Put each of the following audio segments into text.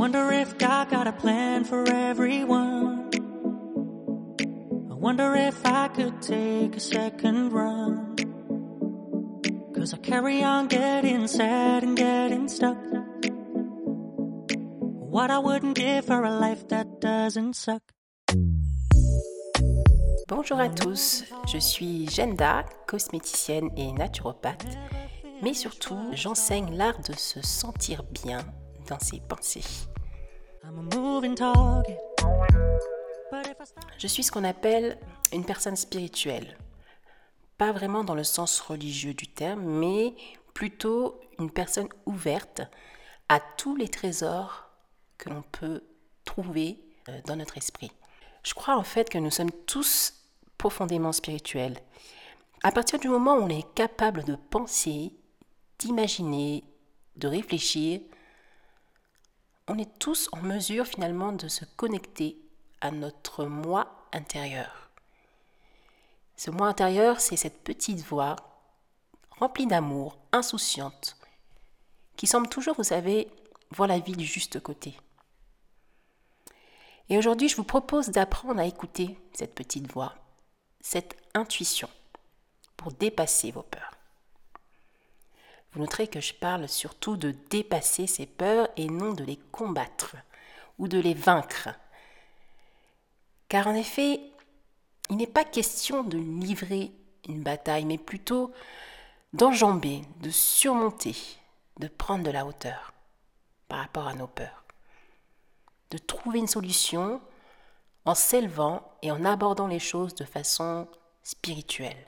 Wonder if God got a plan for everyone. I wonder if I could take a second run. Cause I carry on getting sad and getting stuck. What I wouldn't give for a life that doesn't suck. Bonjour à tous, je suis Jenda, cosméticienne et naturopathe, mais surtout j'enseigne l'art de se sentir bien dans ses pensées. Je suis ce qu'on appelle une personne spirituelle, pas vraiment dans le sens religieux du terme, mais plutôt une personne ouverte à tous les trésors que l'on peut trouver euh, dans notre esprit. Je crois en fait que nous sommes tous profondément spirituels. À partir du moment où on est capable de penser, d'imaginer, de réfléchir, on est tous en mesure finalement de se connecter à notre moi intérieur. Ce moi intérieur, c'est cette petite voix remplie d'amour, insouciante, qui semble toujours, vous savez, voir la vie du juste côté. Et aujourd'hui, je vous propose d'apprendre à écouter cette petite voix, cette intuition, pour dépasser vos peurs. Vous noterez que je parle surtout de dépasser ces peurs et non de les combattre ou de les vaincre. Car en effet, il n'est pas question de livrer une bataille, mais plutôt d'enjamber, de surmonter, de prendre de la hauteur par rapport à nos peurs. De trouver une solution en s'élevant et en abordant les choses de façon spirituelle.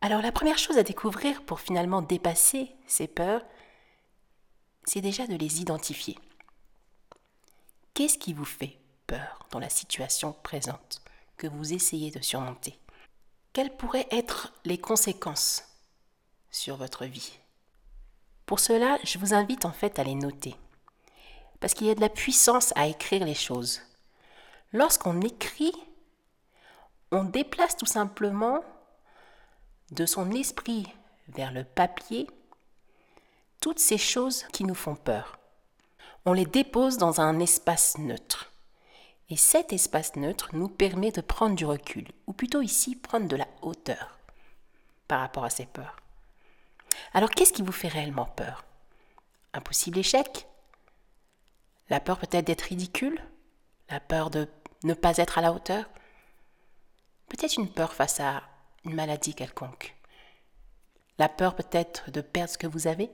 Alors la première chose à découvrir pour finalement dépasser ces peurs, c'est déjà de les identifier. Qu'est-ce qui vous fait peur dans la situation présente que vous essayez de surmonter? Quelles pourraient être les conséquences sur votre vie? Pour cela, je vous invite en fait à les noter. Parce qu'il y a de la puissance à écrire les choses. Lorsqu'on écrit, on déplace tout simplement de son esprit vers le papier toutes ces choses qui nous font peur. On les dépose dans un espace neutre. Et cet espace neutre nous permet de prendre du recul, ou plutôt ici prendre de la hauteur par rapport à ces peurs. Alors qu'est-ce qui vous fait réellement peur? Un possible échec? La peur peut-être d'être ridicule? La peur de ne pas être à la hauteur? Peut-être une peur face à maladie quelconque. La peur peut-être de perdre ce que vous avez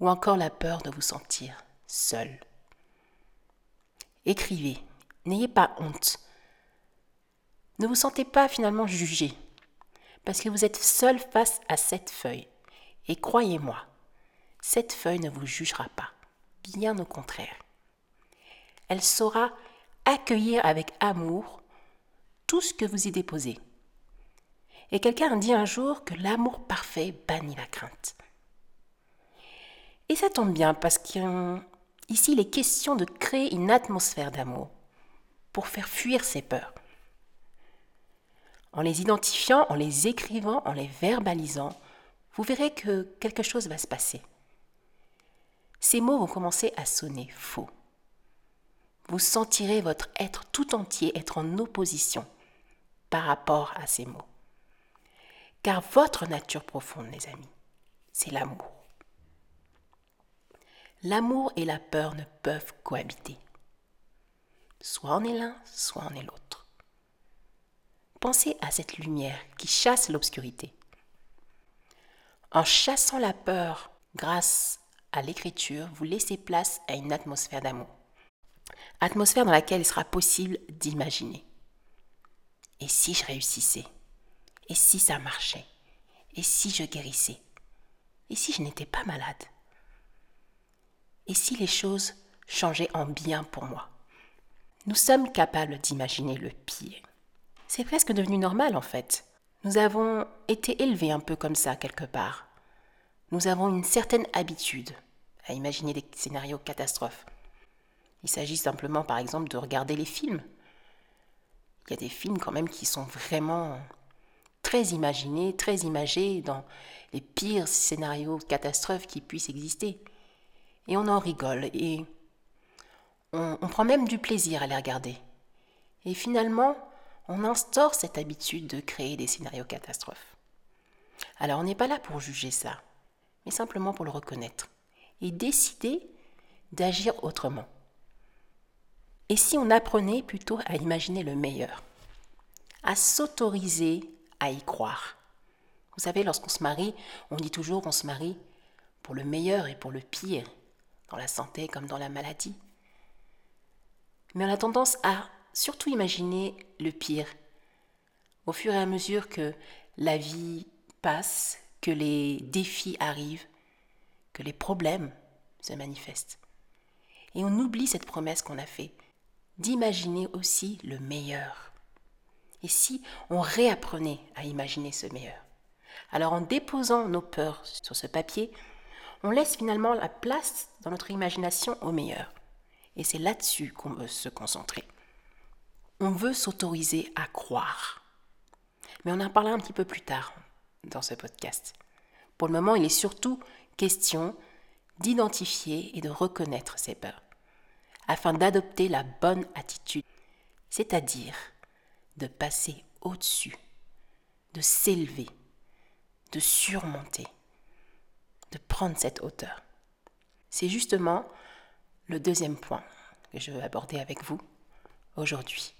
Ou encore la peur de vous sentir seul. Écrivez, n'ayez pas honte. Ne vous sentez pas finalement jugé, parce que vous êtes seul face à cette feuille. Et croyez-moi, cette feuille ne vous jugera pas, bien au contraire. Elle saura accueillir avec amour tout ce que vous y déposez. Et quelqu'un dit un jour que l'amour parfait bannit la crainte. Et ça tombe bien parce qu'ici il est question de créer une atmosphère d'amour pour faire fuir ces peurs. En les identifiant, en les écrivant, en les verbalisant, vous verrez que quelque chose va se passer. Ces mots vont commencer à sonner faux. Vous sentirez votre être tout entier être en opposition par rapport à ces mots. Car votre nature profonde, les amis, c'est l'amour. L'amour et la peur ne peuvent cohabiter. Soit on est l'un, soit on est l'autre. Pensez à cette lumière qui chasse l'obscurité. En chassant la peur grâce à l'écriture, vous laissez place à une atmosphère d'amour. Atmosphère dans laquelle il sera possible d'imaginer. Et si je réussissais? Et si ça marchait? Et si je guérissais? Et si je n'étais pas malade? Et si les choses changeaient en bien pour moi? Nous sommes capables d'imaginer le pire. C'est presque devenu normal en fait. Nous avons été élevés un peu comme ça quelque part. Nous avons une certaine habitude à imaginer des scénarios catastrophes. Il s'agit simplement par exemple de regarder les films il y a des films quand même qui sont vraiment très imaginés, très imagés dans les pires scénarios catastrophes qui puissent exister. et on en rigole et on, on prend même du plaisir à les regarder. Et finalement, on instaure cette habitude de créer des scénarios catastrophes. Alors on n'est pas là pour juger ça, mais simplement pour le reconnaître et décider d'agir autrement. Et si on apprenait plutôt à imaginer le meilleur, à s'autoriser à y croire Vous savez, lorsqu'on se marie, on dit toujours qu'on se marie pour le meilleur et pour le pire, dans la santé comme dans la maladie. Mais on a tendance à surtout imaginer le pire. Au fur et à mesure que la vie passe, que les défis arrivent, que les problèmes se manifestent. Et on oublie cette promesse qu'on a faite d'imaginer aussi le meilleur. Et si on réapprenait à imaginer ce meilleur? Alors en déposant nos peurs sur ce papier, on laisse finalement la place dans notre imagination au meilleur. Et c'est là-dessus qu'on veut se concentrer. On veut s'autoriser à croire. Mais on en parlera un petit peu plus tard dans ce podcast. Pour le moment, il est surtout question d'identifier et de reconnaître ses peurs, afin d'adopter la bonne attitude, c'est-à-dire de passer au-dessus, de s'élever, de surmonter, de prendre cette hauteur. C'est justement le deuxième point que je veux aborder avec vous aujourd'hui.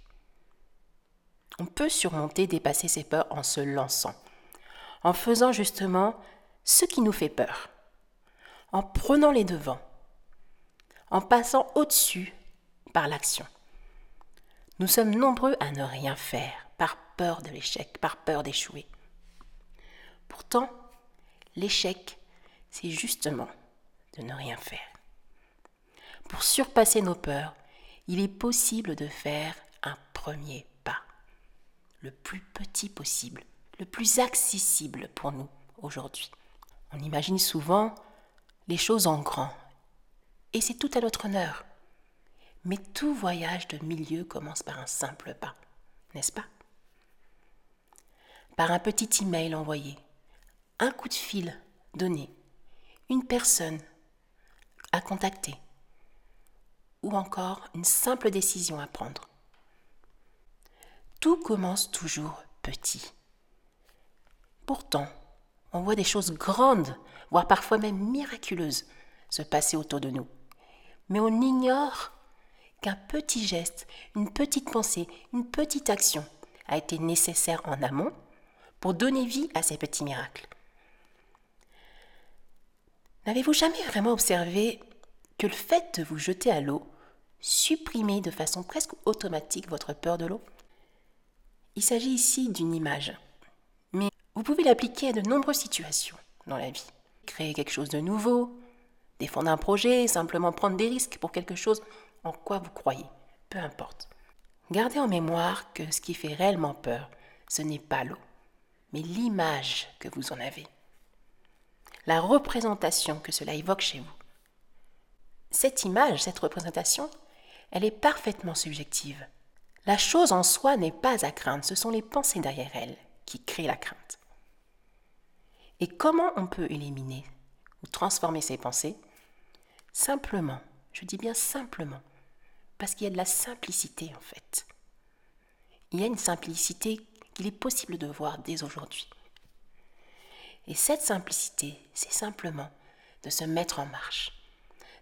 On peut surmonter, dépasser ses peurs en se lançant, en faisant justement ce qui nous fait peur, en prenant les devants, en passant au-dessus par l'action. Nous sommes nombreux à ne rien faire par peur de l'échec, par peur d'échouer. Pourtant, l'échec, c'est justement de ne rien faire. Pour surpasser nos peurs, il est possible de faire un premier le plus petit possible, le plus accessible pour nous aujourd'hui. On imagine souvent les choses en grand, et c'est tout à notre honneur. Mais tout voyage de milieu commence par un simple pas, n'est-ce pas? Par un petit email envoyé, un coup de fil donné, une personne à contacter, ou encore une simple décision à prendre. Tout commence toujours petit. Pourtant, on voit des choses grandes, voire parfois même miraculeuses, se passer autour de nous. Mais on ignore qu'un petit geste, une petite pensée, une petite action a été nécessaire en amont pour donner vie à ces petits miracles. N'avez-vous jamais vraiment observé que le fait de vous jeter à l'eau supprimait de façon presque automatique votre peur de l'eau? Il s'agit ici d'une image, mais vous pouvez l'appliquer à de nombreuses situations dans la vie. Créer quelque chose de nouveau, défendre un projet, simplement prendre des risques pour quelque chose en quoi vous croyez, peu importe. Gardez en mémoire que ce qui fait réellement peur, ce n'est pas l'eau, mais l'image que vous en avez, la représentation que cela évoque chez vous. Cette image, cette représentation, elle est parfaitement subjective. La chose en soi n'est pas à craindre, ce sont les pensées derrière elle qui créent la crainte. Et comment on peut éliminer ou transformer ces pensées? Simplement, je dis bien simplement, parce qu'il y a de la simplicité en fait. Il y a une simplicité qu'il est possible de voir dès aujourd'hui. Et cette simplicité, c'est simplement de se mettre en marche,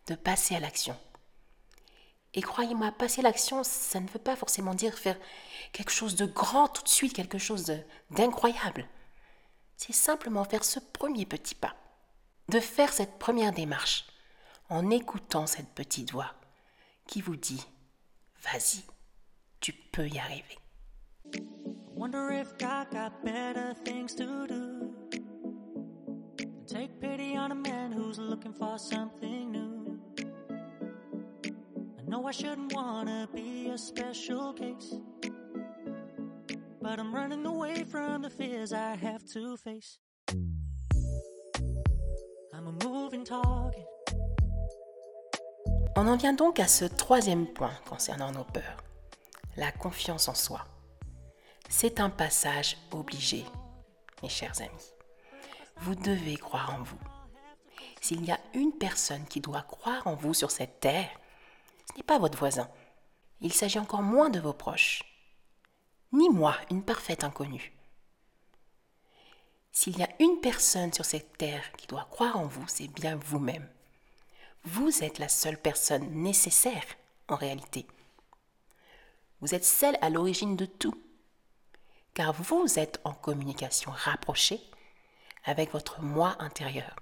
de passer à l'action, et croyez-moi, passer l'action, ça ne veut pas forcément dire faire quelque chose de grand tout de suite, quelque chose d'incroyable. C'est simplement faire ce premier petit pas, de faire cette première démarche en écoutant cette petite voix qui vous dit Vas-y, tu peux y arriver. Wonder if God got better things to do. Take pity on a man who's looking for something new. I shouldn't wanna be a special case. But I'm running away from the fears I have to face. I'm a moving target. On en vient donc à ce troisième point concernant nos peurs, la confiance en soi. C'est un passage obligé, mes chers amis. Vous devez croire en vous. S'il y a une personne qui doit croire en vous sur cette terre, ce n'est pas votre voisin. Il s'agit encore moins de vos proches. Ni moi, une parfaite inconnue. S'il y a une personne sur cette terre qui doit croire en vous, c'est bien vous-même. Vous êtes la seule personne nécessaire en réalité. Vous êtes celle à l'origine de tout, car vous êtes en communication rapprochée avec votre moi intérieur.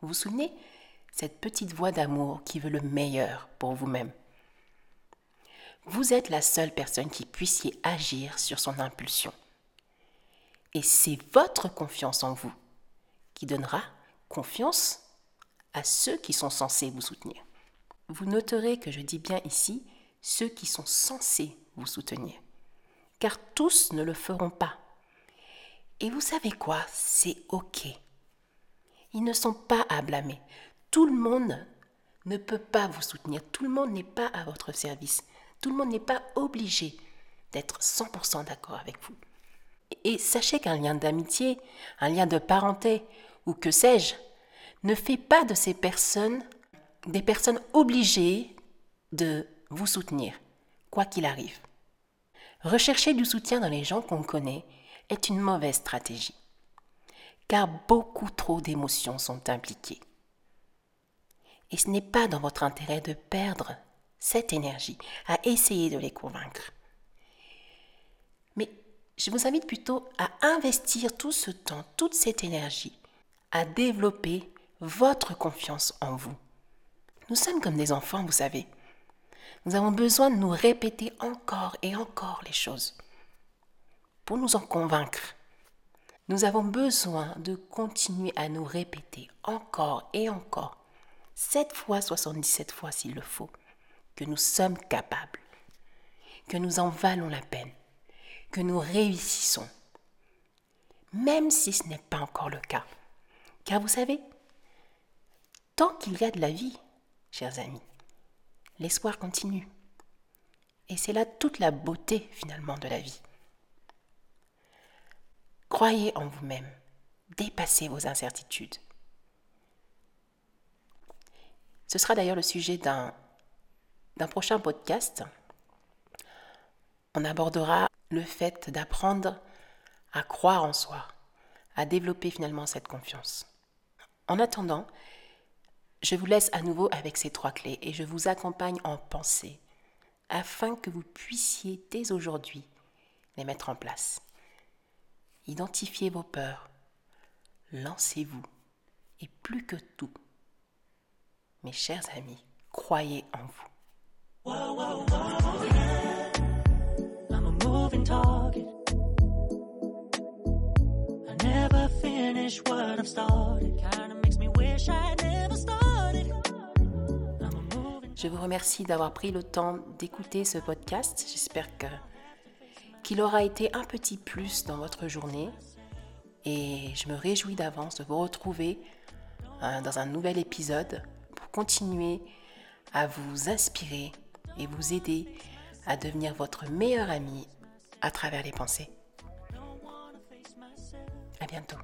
Vous vous souvenez Cette petite voix d'amour qui veut le meilleur pour vous-même. Vous êtes la seule personne qui puissiez agir sur son impulsion. Et c'est votre confiance en vous qui donnera confiance à ceux qui sont censés vous soutenir. Vous noterez que je dis bien ici ceux qui sont censés vous soutenir, car tous ne le feront pas. Et vous savez quoi? C'est OK. Ils ne sont pas à blâmer. Tout le monde ne peut pas vous soutenir. Tout le monde n'est pas à votre service. Tout le monde n'est pas obligé d'être 100% d'accord avec vous. Et sachez qu'un lien d'amitié, un lien de parenté, ou que sais-je, ne fait pas de ces personnes des personnes obligées de vous soutenir, quoi qu'il arrive. Rechercher du soutien dans les gens qu'on connaît est une mauvaise stratégie, car beaucoup trop d'émotions sont impliquées. Et ce n'est pas dans votre intérêt de perdre cette énergie à essayer de les convaincre. Mais je vous invite plutôt à investir tout ce temps, toute cette énergie, à développer votre confiance en vous. Nous sommes comme des enfants, vous savez. Nous avons besoin de nous répéter encore et encore les choses pour nous en convaincre. Nous avons besoin de continuer à nous répéter encore et encore, sept fois, 77 fois s'il le faut, que nous sommes capables, que nous en valons la peine, que nous réussissons, même si ce n'est pas encore le cas. Car vous savez, tant qu'il y a de la vie, chers amis, l'espoir continue. Et c'est là toute la beauté finalement de la vie. Croyez en vous-même, dépassez vos incertitudes. Ce sera d'ailleurs le sujet d'un, d'un prochain podcast. On abordera le fait d'apprendre à croire en soi, à développer finalement cette confiance. En attendant, je vous laisse à nouveau avec ces trois clés et je vous accompagne en pensée afin que vous puissiez dès aujourd'hui les mettre en place. Identifiez vos peurs, lancez-vous et plus que tout, mes chers amis, croyez en vous. Je vous remercie d'avoir pris le temps d'écouter ce podcast. J'espère qu'il aura été un petit plus dans votre journée. Et je me réjouis d'avance de vous retrouver euh, dans un nouvel épisode pour continuer à vous inspirer et vous aider à devenir votre meilleur ami à travers les pensées. À bientôt.